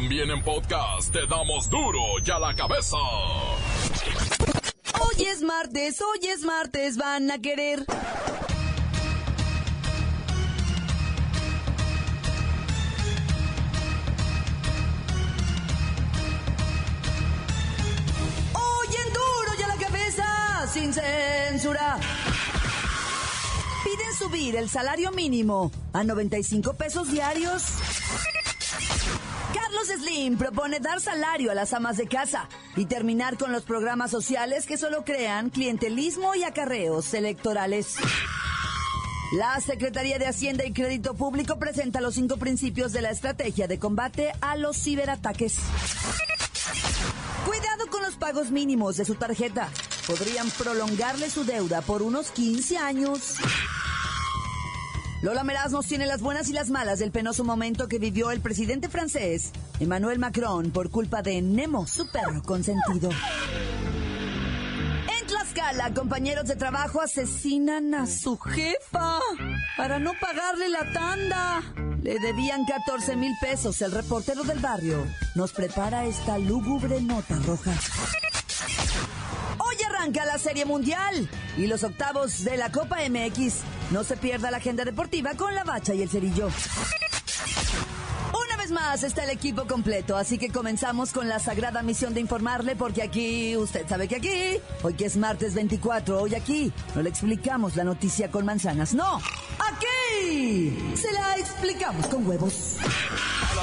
También en podcast te damos duro y a la cabeza. Hoy es martes, hoy es martes, van a querer. Hoy en duro y a la cabeza, sin censura. Piden subir el salario mínimo a 95 pesos diarios. Slim propone dar salario a las amas de casa y terminar con los programas sociales que solo crean clientelismo y acarreos electorales. La Secretaría de Hacienda y Crédito Público presenta los cinco principios de la estrategia de combate a los ciberataques. Cuidado con los pagos mínimos de su tarjeta. Podrían prolongarle su deuda por unos 15 años. Lola Meraz nos tiene las buenas y las malas del penoso momento que vivió el presidente francés, Emmanuel Macron, por culpa de Nemo, su perro consentido. En Tlaxcala, compañeros de trabajo asesinan a su jefa para no pagarle la tanda. Le debían 14 mil pesos. El reportero del barrio nos prepara esta lúgubre nota roja. Hoy arranca la Serie Mundial y los octavos de la Copa MX. No se pierda la agenda deportiva con la bacha y el cerillo. Una vez más está el equipo completo, así que comenzamos con la sagrada misión de informarle, porque aquí, usted sabe que aquí, hoy que es martes 24, hoy aquí, no le explicamos la noticia con manzanas, no, aquí se la explicamos con huevos.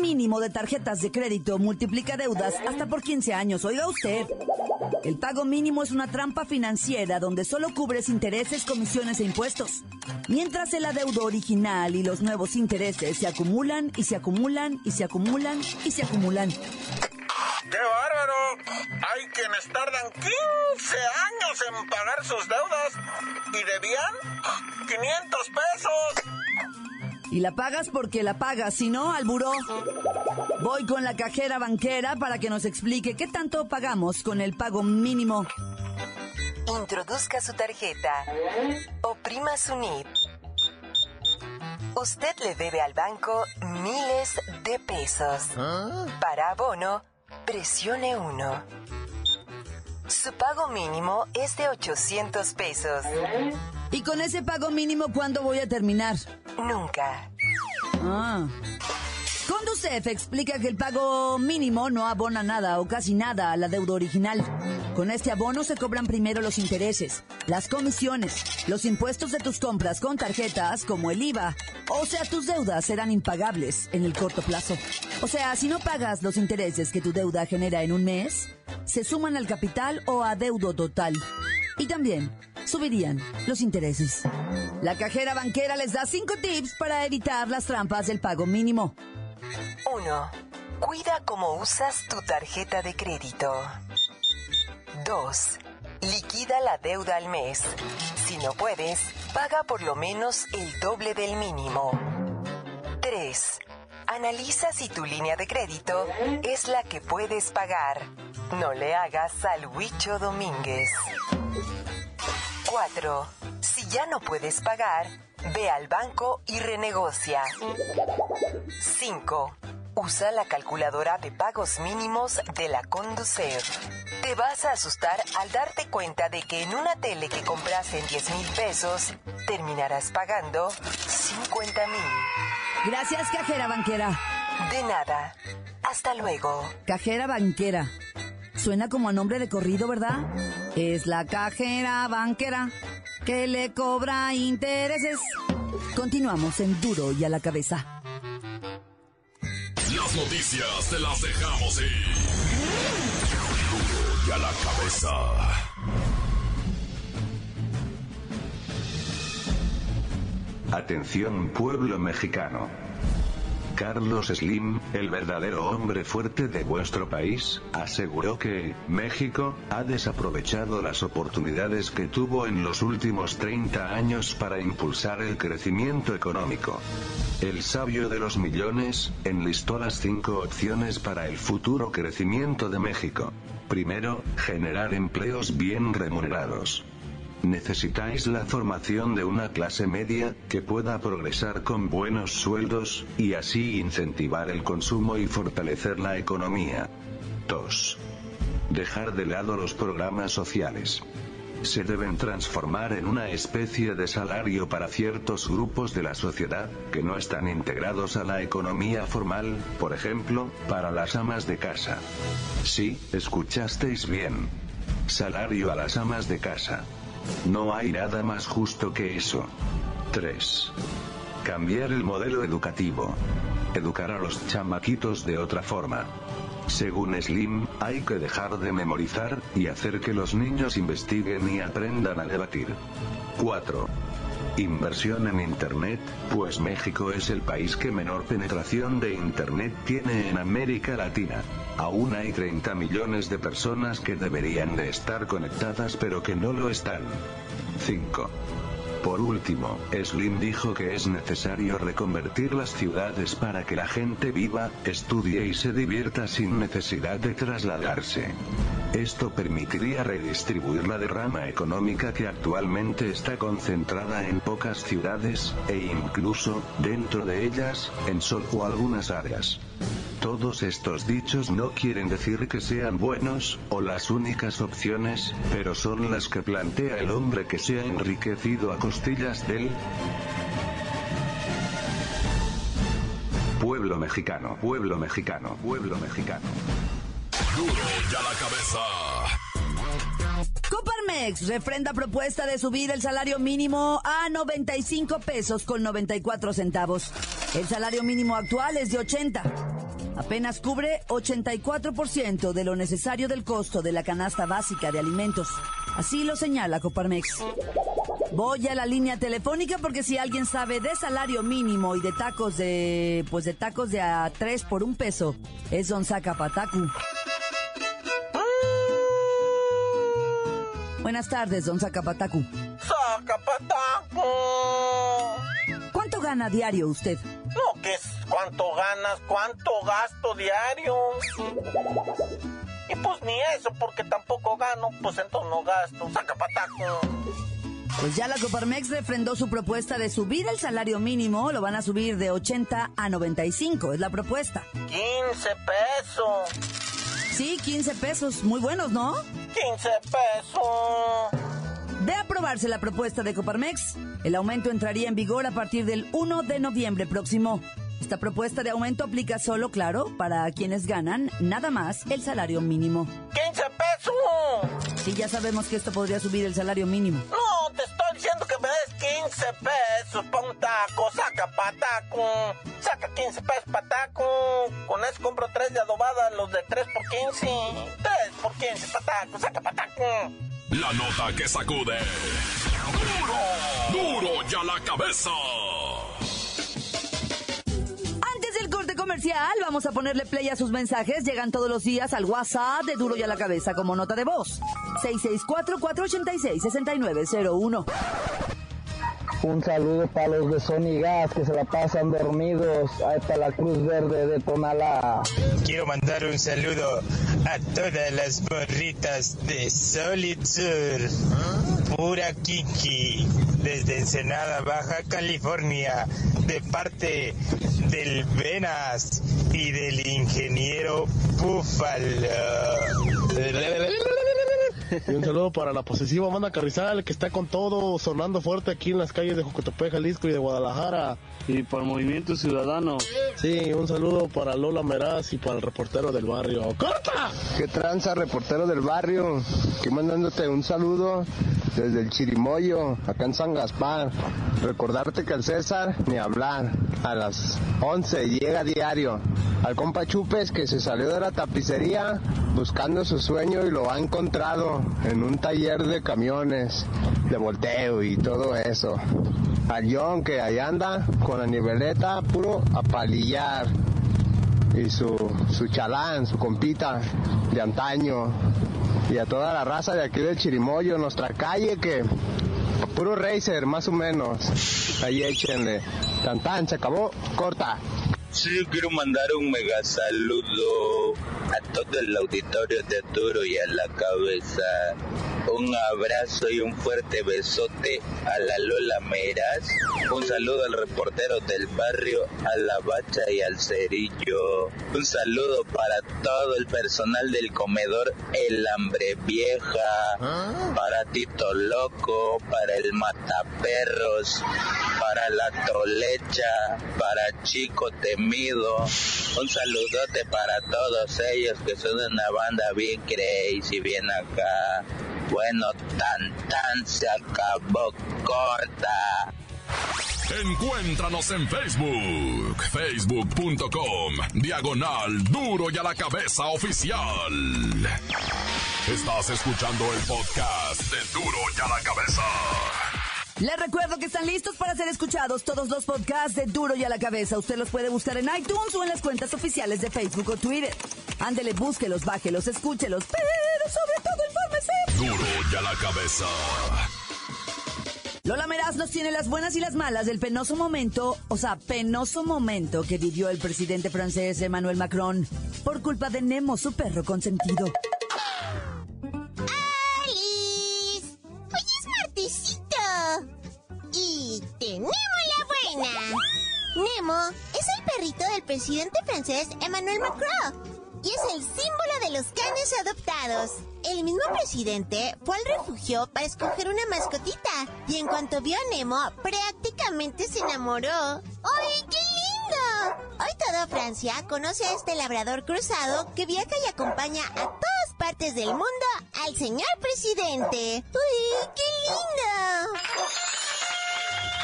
Mínimo de tarjetas de crédito multiplica deudas hasta por 15 años. Oiga usted, el pago mínimo es una trampa financiera donde solo cubres intereses, comisiones e impuestos. Mientras el adeudo original y los nuevos intereses se acumulan y se acumulan y se acumulan y se acumulan. ¡Qué bárbaro! Hay quienes tardan 15 años en pagar sus deudas y debían 500 pesos. Y la pagas porque la pagas, si no, al buró. Voy con la cajera banquera para que nos explique qué tanto pagamos con el pago mínimo. Introduzca su tarjeta. Oprima su NIP. Usted le debe al banco miles de pesos. Para abono, presione 1. Su pago mínimo es de 800 pesos. Y con ese pago mínimo, ¿cuándo voy a terminar? Nunca. Ah. Conducef explica que el pago mínimo no abona nada o casi nada a la deuda original. Con este abono se cobran primero los intereses, las comisiones, los impuestos de tus compras con tarjetas como el IVA. O sea, tus deudas serán impagables en el corto plazo. O sea, si no pagas los intereses que tu deuda genera en un mes, se suman al capital o a deudo total. Y también subirían los intereses. La cajera banquera les da cinco tips para evitar las trampas del pago mínimo. 1. Cuida cómo usas tu tarjeta de crédito. 2. Liquida la deuda al mes. Si no puedes, paga por lo menos el doble del mínimo. 3. Analiza si tu línea de crédito es la que puedes pagar. No le hagas al Huicho Domínguez. 4. Si ya no puedes pagar, ve al banco y renegocia. 5. Usa la calculadora de pagos mínimos de la Conducef. Te vas a asustar al darte cuenta de que en una tele que compraste en 10 mil pesos, terminarás pagando 50 mil. Gracias, cajera banquera. De nada. Hasta luego. Cajera banquera. Suena como a nombre de corrido, ¿verdad? Es la cajera banquera que le cobra intereses. Continuamos en duro y a la cabeza. Las noticias te las dejamos ir. Duro y a la cabeza. Atención pueblo mexicano. Carlos Slim, el verdadero hombre fuerte de vuestro país, aseguró que México ha desaprovechado las oportunidades que tuvo en los últimos 30 años para impulsar el crecimiento económico. El sabio de los millones enlistó las cinco opciones para el futuro crecimiento de México. Primero, generar empleos bien remunerados. Necesitáis la formación de una clase media, que pueda progresar con buenos sueldos, y así incentivar el consumo y fortalecer la economía. 2. Dejar de lado los programas sociales. Se deben transformar en una especie de salario para ciertos grupos de la sociedad, que no están integrados a la economía formal, por ejemplo, para las amas de casa. Sí, escuchasteis bien. Salario a las amas de casa. No hay nada más justo que eso. 3. Cambiar el modelo educativo. Educar a los chamaquitos de otra forma. Según Slim, hay que dejar de memorizar, y hacer que los niños investiguen y aprendan a debatir. 4. Inversión en Internet, pues México es el país que menor penetración de Internet tiene en América Latina. Aún hay 30 millones de personas que deberían de estar conectadas pero que no lo están. 5. Por último, Slim dijo que es necesario reconvertir las ciudades para que la gente viva, estudie y se divierta sin necesidad de trasladarse. Esto permitiría redistribuir la derrama económica que actualmente está concentrada en pocas ciudades, e incluso, dentro de ellas, en solo algunas áreas. Todos estos dichos no quieren decir que sean buenos, o las únicas opciones, pero son las que plantea el hombre que se ha enriquecido a costillas del pueblo mexicano, pueblo mexicano, pueblo mexicano. Duro la cabeza. Coparmex refrenda propuesta de subir el salario mínimo a 95 pesos con 94 centavos. El salario mínimo actual es de 80. Apenas cubre 84% de lo necesario del costo de la canasta básica de alimentos. Así lo señala Coparmex. Voy a la línea telefónica porque si alguien sabe de salario mínimo y de tacos de, pues de tacos de a 3 por un peso, es Don Zacapatacu. Buenas tardes, Don Zacapatacu. ¡Zacapataco! ¿Cuánto gana diario usted? No, ¿qué es? ¿Cuánto ganas? ¿Cuánto gasto diario? Y pues ni eso, porque tampoco gano, pues entonces no gasto. ¡Zacapataco! Pues ya la Coparmex refrendó su propuesta de subir el salario mínimo, lo van a subir de 80 a 95, es la propuesta. 15 pesos. Sí, 15 pesos, muy buenos, ¿no? 15 pesos. De aprobarse la propuesta de Coparmex, el aumento entraría en vigor a partir del 1 de noviembre próximo. Esta propuesta de aumento aplica solo, claro, para quienes ganan nada más el salario mínimo. ¡15 pesos! Sí, ya sabemos que esto podría subir el salario mínimo. No, te estoy diciendo que me des 15 pesos pa' un taco. Saca pataco. Saca 15 pesos pataco. Con eso compro 3 de adobada, los de 3 por 15. 3 por 15 pataco. Saca pataco. La nota que sacude. ¡Duro! ¡Duro ya la cabeza! Antes del corte comercial, vamos a ponerle play a sus mensajes. Llegan todos los días al WhatsApp de Duro y a la Cabeza como nota de voz. 664-486-6901. Un saludo para los de Sony Gas que se la pasan dormidos. Está la Cruz Verde de Tonalá. Quiero mandar un saludo a todas las morritas de Solid Sur. Pura Kiki, desde Ensenada, Baja California, de parte del Venas y del ingeniero Búfalo. Y un saludo para la posesiva banda Carrizal que está con todo sonando fuerte aquí en las calles de Jocotepec, Jalisco y de Guadalajara. Y para el Movimiento Ciudadano. Sí, un saludo para Lola Meraz y para el reportero del barrio. ¡Corta! Que tranza, reportero del barrio. Que mandándote un saludo desde el Chirimoyo, acá en San Gaspar. Recordarte que el César, ni hablar, a las 11 llega diario. Al compa Chupes que se salió de la tapicería buscando su sueño y lo ha encontrado en un taller de camiones, de volteo y todo eso. Al John que ahí anda con la niveleta puro a palillar y su, su chalán, su compita de antaño y a toda la raza de aquí del Chirimoyo, nuestra calle que puro racer más o menos. Ahí échenle. Tan tan, se acabó, corta. Sí, quiero mandar un mega saludo a todo el auditorio de Duro y a la cabeza. Un abrazo y un fuerte besote a la Lola Meras. Un saludo al reportero del barrio, a la Bacha y al Cerillo. Un saludo para todo el personal del comedor El Hambre Vieja. Para Tito Loco, para el Mataperros, para la Tolecha, para Chico Temido. Un saludote para todos ellos que son una banda bien crazy, bien acá. Bueno, tan tan se acabó corta. Encuéntranos en Facebook, facebook.com, diagonal duro y a la cabeza oficial. Estás escuchando el podcast de duro y a la cabeza. Les recuerdo que están listos para ser escuchados todos los podcasts de Duro y a la Cabeza. Usted los puede buscar en iTunes o en las cuentas oficiales de Facebook o Twitter. Ándele, búsquelos, bájelos, escúchelos, pero sobre todo infórmese. Duro y a la cabeza. Lola Meraz nos tiene las buenas y las malas del penoso momento, o sea, penoso momento que vivió el presidente francés Emmanuel Macron por culpa de Nemo, su perro consentido. Y tenemos la buena. Nemo es el perrito del presidente francés Emmanuel Macron. Y es el símbolo de los canes adoptados. El mismo presidente fue al refugio para escoger una mascotita. Y en cuanto vio a Nemo, prácticamente se enamoró. ¡Ay, qué lindo! Hoy toda Francia conoce a este labrador cruzado que viaja y acompaña a todas partes del mundo al señor presidente. ¡Uy, qué lindo!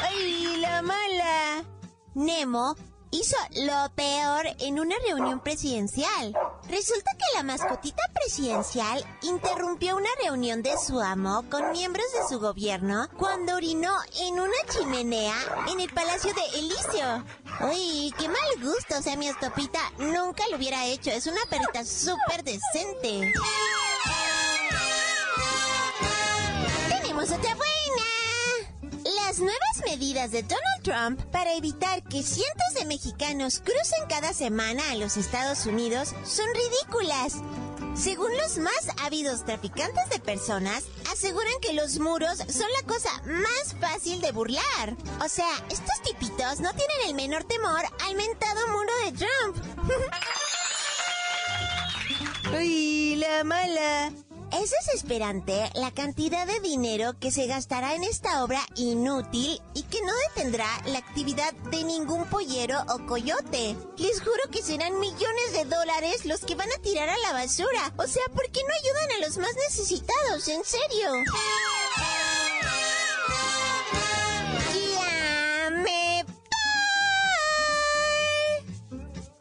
¡Ay, la mala! Nemo hizo lo peor en una reunión presidencial. Resulta que la mascotita presidencial interrumpió una reunión de su amo con miembros de su gobierno cuando orinó en una chimenea en el Palacio de Elicio. Uy, qué mal gusto, o sea, mi estopita nunca lo hubiera hecho. Es una perrita súper decente. Tenemos otra buena. Las nuevas medidas de Donald Trump para evitar que cientos de mexicanos crucen cada semana a los Estados Unidos son ridículas. Según los más ávidos traficantes de personas, aseguran que los muros son la cosa más fácil de burlar. O sea, estos tipitos no tienen el menor temor al mentado muro de Trump. ¡Uy, la mala! Es desesperante la cantidad de dinero que se gastará en esta obra inútil y que no detendrá la actividad de ningún pollero o coyote. Les juro que serán millones de dólares los que van a tirar a la basura. O sea, ¿por qué no ayudan a los más necesitados? En serio. Ya.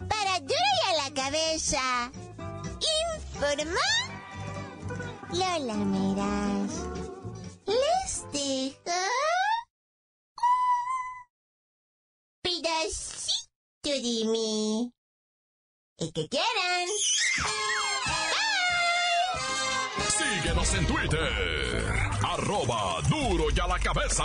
Para a la cabeza. Informa. Lola Meras. Les dejo un pedacito de mí. El que quieran. Síguenos en Twitter. Arroba duro y a la cabeza.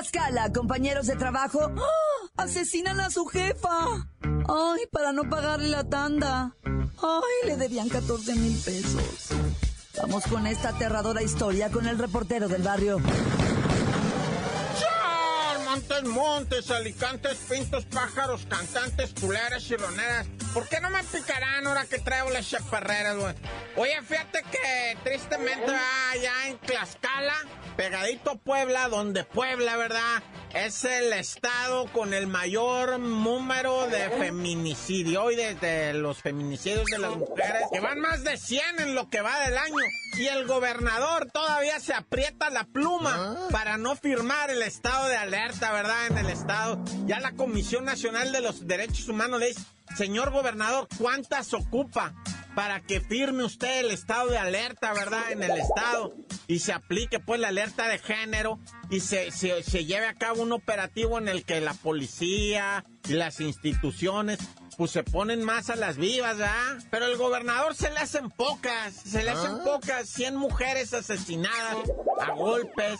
Tlaxcala, compañeros de trabajo ¡ah! asesinan a su jefa. Ay, para no pagarle la tanda. Ay, le debían 14 mil pesos. Vamos con esta aterradora historia con el reportero del barrio. Montes, montes, alicantes, pintos, pájaros, cantantes, culeras y roneras. ¿Por qué no me picarán ahora que traigo las chaparreras, güey? Oye, fíjate que tristemente allá en Tlaxcala, pegadito a Puebla, donde Puebla, ¿verdad? Es el estado con el mayor número de feminicidio y de, los feminicidios de las mujeres, que van más de 100 en lo que va del año. Y el gobernador todavía se aprieta la pluma ah. para no firmar el estado de alerta, ¿verdad? En el estado. Ya la Comisión Nacional de los Derechos Humanos le dice, señor gobernador, ¿cuántas ocupa? Para que firme usted el estado de alerta, ¿verdad? En el estado y se aplique pues la alerta de género y se, se, se lleve a cabo un operativo en el que la policía y las instituciones pues se ponen más a las vivas, ¿verdad? Pero el gobernador se le hacen pocas, se le hacen ah. pocas, 100 mujeres asesinadas a golpes,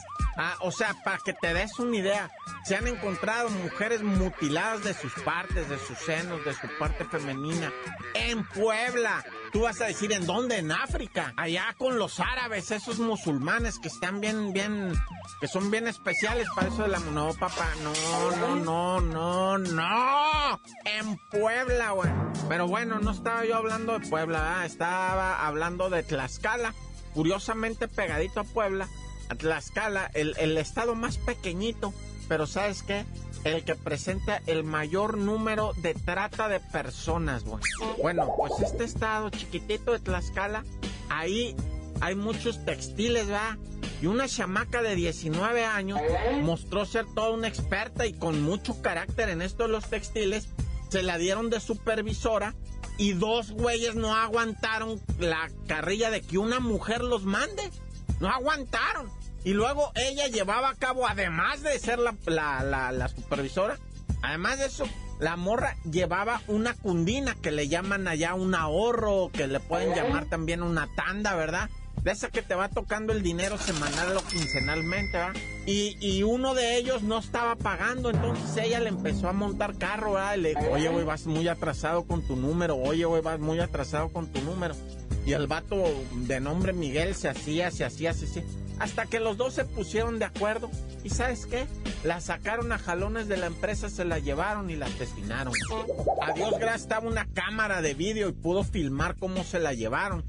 o sea, para que te des una idea, se han encontrado mujeres mutiladas de sus partes, de sus senos, de su parte femenina, en Puebla. Tú vas a decir, ¿en dónde? En África. Allá con los árabes, esos musulmanes que están bien, bien, que son bien especiales para eso de la... No, papá, no, no, no, no, no. En Puebla, güey. Pero bueno, no estaba yo hablando de Puebla, estaba hablando de Tlaxcala. Curiosamente pegadito a Puebla, a Tlaxcala, el, el estado más pequeñito. Pero ¿sabes qué? el que presenta el mayor número de trata de personas, güey. Bueno, pues este estado chiquitito de Tlaxcala, ahí hay muchos textiles, ¿verdad? Y una chamaca de 19 años mostró ser toda una experta y con mucho carácter en esto de los textiles. Se la dieron de supervisora y dos güeyes no aguantaron la carrilla de que una mujer los mande. No aguantaron. Y luego ella llevaba a cabo, además de ser la, la, supervisora, además de eso, la morra llevaba una cundina que le llaman allá un ahorro, que le pueden llamar también una tanda, ¿verdad? De esa que te va tocando el dinero semanal o quincenalmente, ¿verdad? Y, y uno de ellos no estaba pagando, entonces ella le empezó a montar carro, ¿verdad? Y le dijo, oye, güey, vas muy atrasado con tu número, oye, güey, vas muy atrasado con tu número. Y el vato de nombre Miguel se hacía, se hacía, se hacía. Hasta que los dos se pusieron de acuerdo. ¿Y sabes qué? La sacaron a jalones de la empresa, se la llevaron y la asesinaron. A Dios gracias estaba una cámara de vídeo y pudo filmar cómo se la llevaron.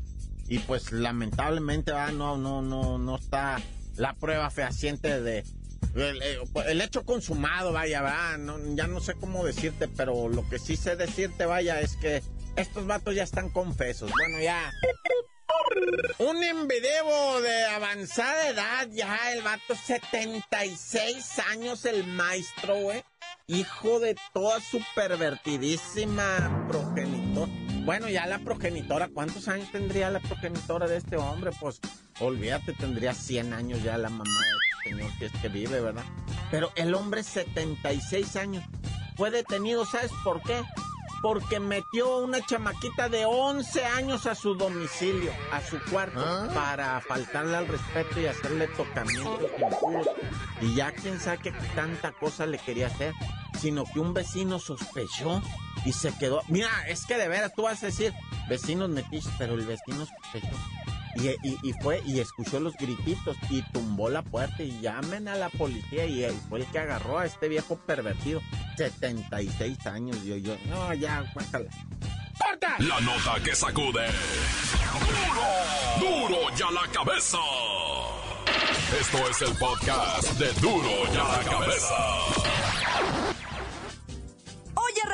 Y pues lamentablemente ah, no, no, no, no está la prueba fehaciente de, el, hecho consumado, vaya, va, ya no sé cómo decirte, pero lo que sí sé decirte, vaya, es que estos vatos ya están confesos. Bueno, ya. Un envideo de avanzada edad, ya el vato, 76 años el maestro, güey. Hijo de toda su pervertidísima progenitora. Bueno, ya la progenitora, ¿cuántos años tendría la progenitora de este hombre? Pues, olvídate, tendría 100 años ya la mamá del señor que es que vive, ¿verdad? Pero el hombre, 76 años, fue detenido, ¿sabes por qué? Porque metió una chamaquita de 11 años a su domicilio, a su cuarto, ¿Ah? para faltarle al respeto y hacerle tocamientos impuros. Y ya quién sabe qué tanta cosa le quería hacer, sino que un vecino sospechó y se quedó. Mira, es que de veras tú vas a decir, vecinos metiches, pero el vecino sospechó y, fue y escuchó los grititos y tumbó la puerta y llamen a la policía y él fue el que agarró a este viejo pervertido. 76 años, yo, yo, no, ya, cuéntala. ¡Corta! La nota que sacude. ¡Duro! ¡Duro ya la cabeza! Esto es el podcast de Duro ya la cabeza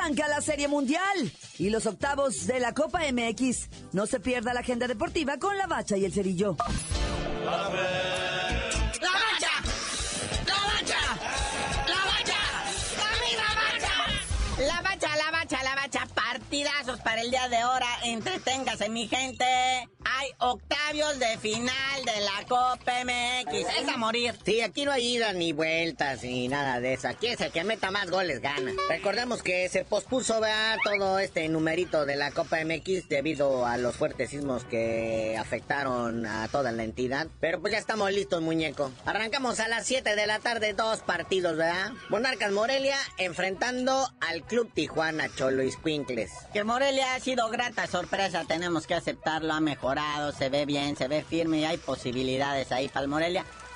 arranca la Serie Mundial y los octavos de la Copa MX. No se pierda la agenda deportiva con la bacha y el cerillo. ¡La el día de hora. Entreténgase, mi gente hay octavios de final de la Copa MX. Es a morir. Sí, aquí no hay idas ni vueltas ni nada de eso. Aquí es el que meta más goles gana. Recordemos que se pospuso ¿verdad? todo este numerito de la Copa MX debido a los fuertes sismos que afectaron a toda la entidad. Pero pues ya estamos listos, muñeco. Arrancamos a las 7 de la tarde, dos partidos, ¿verdad? Monarcas Morelia enfrentando al Club Tijuana Cholo Iscuincles. Que Morelia ha sido grata sorpresa, tenemos que aceptarlo, ha mejorado se ve bien, se ve firme y hay posibilidades ahí para.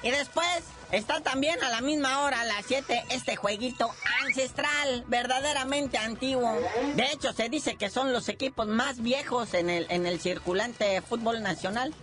Y después está también a la misma hora, a las 7, este jueguito ancestral, verdaderamente antiguo. De hecho, se dice que son los equipos más viejos en el, en el circulante fútbol nacional.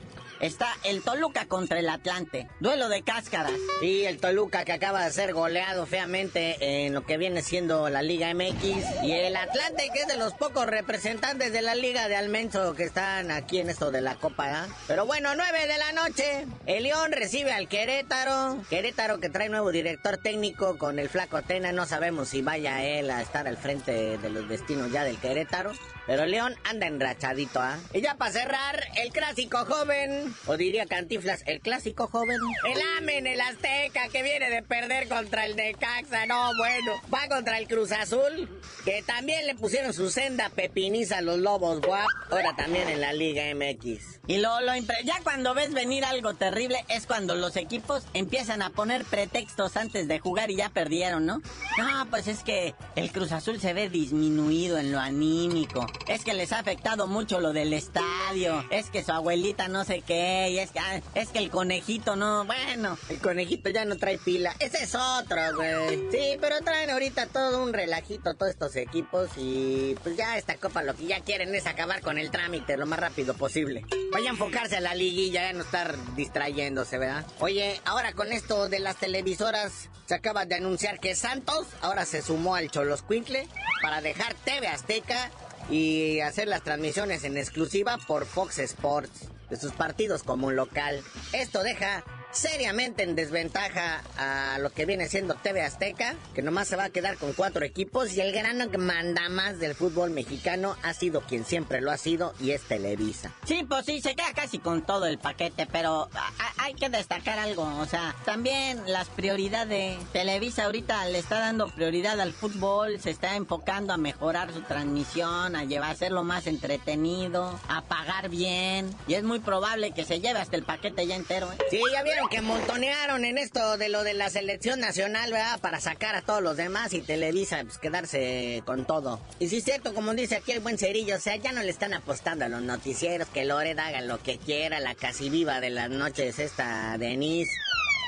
Está el Toluca contra el Atlante. Duelo de cáscaras. Y el Toluca que acaba de ser goleado feamente en lo que viene siendo la Liga MX. Y el Atlante que es de los pocos representantes de la Liga de Almenso que están aquí en esto de la Copa. ¿eh? Pero bueno, 9 de la noche. El León recibe al Querétaro. Querétaro que trae nuevo director técnico con el flaco Tena. No sabemos si vaya él a estar al frente de los destinos ya del Querétaro. Pero León anda enrachadito, ¿ah? Y ya para cerrar, el clásico joven, o diría Cantiflas, el clásico joven. El Amen, el Azteca, que viene de perder contra el Necaxa. No, bueno, va contra el Cruz Azul, que también le pusieron su senda pepiniza a los Lobos guap. Ahora también en la Liga MX. Y lo, lo ya cuando ves venir algo terrible es cuando los equipos empiezan a poner pretextos antes de jugar y ya perdieron, ¿no? No, pues es que el Cruz Azul se ve disminuido en lo anímico es que les ha afectado mucho lo del estadio, es que su abuelita no sé qué, es que, ah, es que el conejito no, bueno, el conejito ya no trae pila, ese es otro, güey. Sí, pero traen ahorita todo un relajito todos estos equipos y pues ya esta copa lo que ya quieren es acabar con el trámite lo más rápido posible. Vaya a enfocarse a la liguilla, ya no estar distrayéndose, ¿verdad? Oye, ahora con esto de las televisoras, se acaba de anunciar que Santos ahora se sumó al Cholos Quintle para dejar TV Azteca y hacer las transmisiones en exclusiva por Fox Sports de sus partidos como local. Esto deja seriamente en desventaja a lo que viene siendo TV Azteca, que nomás se va a quedar con cuatro equipos y el gran que manda más del fútbol mexicano ha sido quien siempre lo ha sido y es Televisa. Sí, pues sí, se queda casi con todo el paquete, pero hay que destacar algo, o sea, también las prioridades. Televisa ahorita le está dando prioridad al fútbol, se está enfocando a mejorar su transmisión, a llevar a hacerlo más entretenido, a pagar bien, y es muy probable que se lleve hasta el paquete ya entero. ¿eh? Sí, ya que montonearon en esto de lo de la selección nacional, ¿verdad? Para sacar a todos los demás y Televisa, pues quedarse con todo. Y sí es cierto, como dice aquí el buen Cerillo, o sea, ya no le están apostando a los noticieros, que Lored haga lo que quiera, la casi viva de las noches esta Denise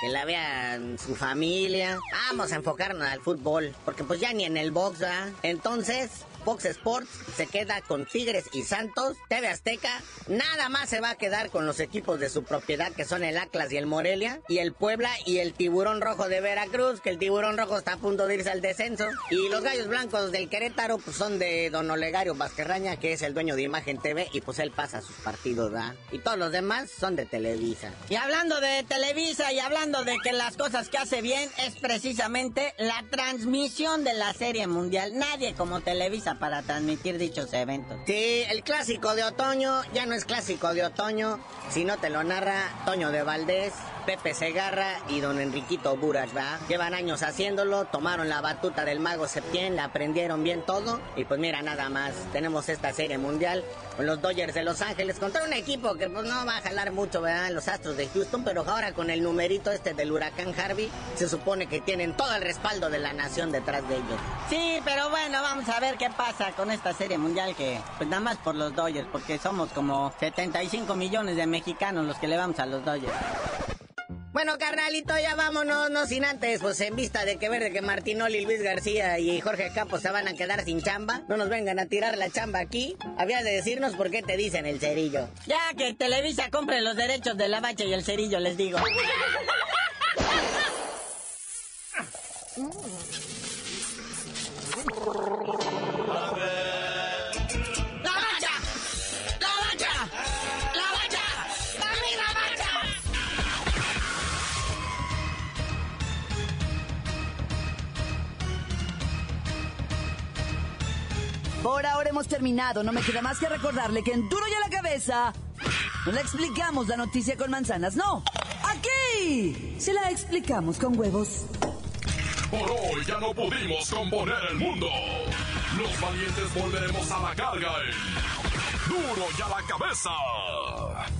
que la vea su familia. Vamos a enfocarnos al fútbol, porque pues ya ni en el box, ¿verdad? Entonces, Fox Sports se queda con Tigres y Santos, TV Azteca nada más se va a quedar con los equipos de su propiedad que son el Atlas y el Morelia y el Puebla y el Tiburón Rojo de Veracruz, que el Tiburón Rojo está a punto de irse al descenso y los Gallos Blancos del Querétaro pues son de Don Olegario Vázquerraña que es el dueño de Imagen TV y pues él pasa sus partidos, ¿verdad? Y todos los demás son de Televisa. Y hablando de Televisa y hablando de que las cosas que hace bien es precisamente la transmisión de la Serie Mundial. Nadie como Televisa para transmitir dichos eventos. Sí, el clásico de otoño ya no es clásico de otoño, sino te lo narra Toño de Valdés Pepe Segarra y don Enriquito Burach, ¿va? Llevan años haciéndolo, tomaron la batuta del mago Septién, la aprendieron bien todo y pues mira, nada más, tenemos esta serie mundial con los Dodgers de Los Ángeles contra un equipo que pues no va a jalar mucho, ¿verdad? Los Astros de Houston, pero ahora con el numerito este del huracán Harvey, se supone que tienen todo el respaldo de la nación detrás de ellos. Sí, pero bueno, vamos a ver qué pasa con esta serie mundial que, pues nada más por los Dodgers, porque somos como 75 millones de mexicanos los que le vamos a los Dodgers. Bueno, carnalito, ya vámonos, no sin antes, pues en vista de que ver de que Martinoli, Luis García y Jorge Campos se van a quedar sin chamba, no nos vengan a tirar la chamba aquí. Habías de decirnos por qué te dicen el cerillo. Ya que Televisa compre los derechos de la bacha y el cerillo, les digo. Por ahora hemos terminado. No me queda más que recordarle que en Duro y a la Cabeza no le explicamos la noticia con manzanas. No, aquí se la explicamos con huevos. Por hoy ya no pudimos componer el mundo. Los valientes volveremos a la carga Duro y a la Cabeza.